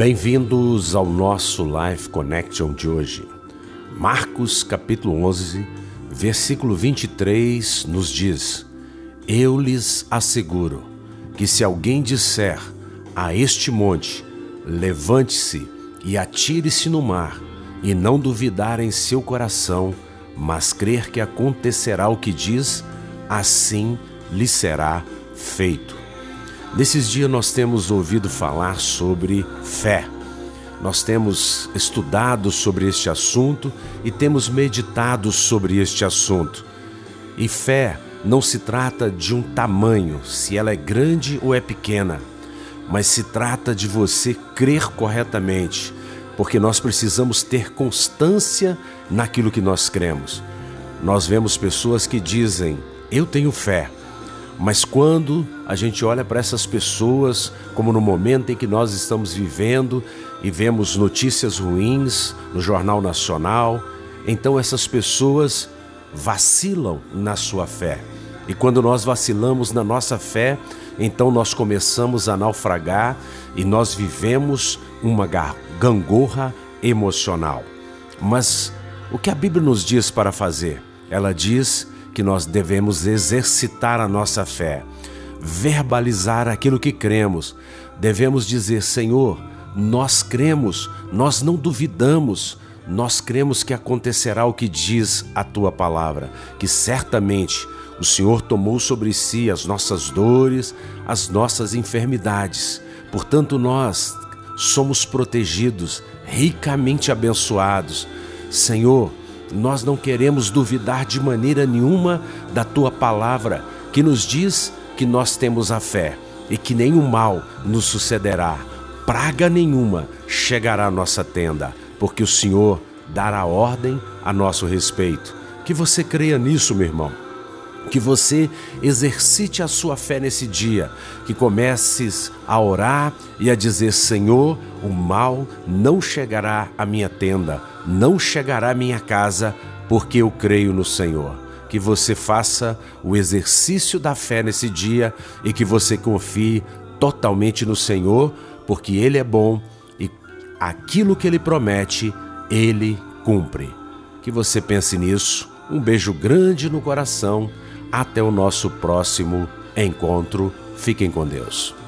Bem-vindos ao nosso Life Connection de hoje. Marcos capítulo 11, versículo 23 nos diz: Eu lhes asseguro que se alguém disser a este monte: Levante-se e atire-se no mar, e não duvidar em seu coração, mas crer que acontecerá o que diz, assim lhe será feito. Nesses dias nós temos ouvido falar sobre fé. Nós temos estudado sobre este assunto e temos meditado sobre este assunto. E fé não se trata de um tamanho, se ela é grande ou é pequena, mas se trata de você crer corretamente, porque nós precisamos ter constância naquilo que nós cremos. Nós vemos pessoas que dizem: Eu tenho fé mas quando a gente olha para essas pessoas, como no momento em que nós estamos vivendo e vemos notícias ruins no Jornal Nacional, então essas pessoas vacilam na sua fé. E quando nós vacilamos na nossa fé, então nós começamos a naufragar e nós vivemos uma gangorra emocional. Mas o que a Bíblia nos diz para fazer? Ela diz que nós devemos exercitar a nossa fé, verbalizar aquilo que cremos. Devemos dizer: Senhor, nós cremos, nós não duvidamos, nós cremos que acontecerá o que diz a tua palavra, que certamente o Senhor tomou sobre si as nossas dores, as nossas enfermidades. Portanto, nós somos protegidos, ricamente abençoados. Senhor, nós não queremos duvidar de maneira nenhuma da tua palavra, que nos diz que nós temos a fé e que nenhum mal nos sucederá, praga nenhuma chegará à nossa tenda, porque o Senhor dará ordem a nosso respeito. Que você creia nisso, meu irmão que você exercite a sua fé nesse dia, que comeces a orar e a dizer: Senhor, o mal não chegará à minha tenda, não chegará à minha casa, porque eu creio no Senhor. Que você faça o exercício da fé nesse dia e que você confie totalmente no Senhor, porque Ele é bom e aquilo que Ele promete, Ele cumpre. Que você pense nisso. Um beijo grande no coração até o nosso próximo encontro. Fiquem com Deus.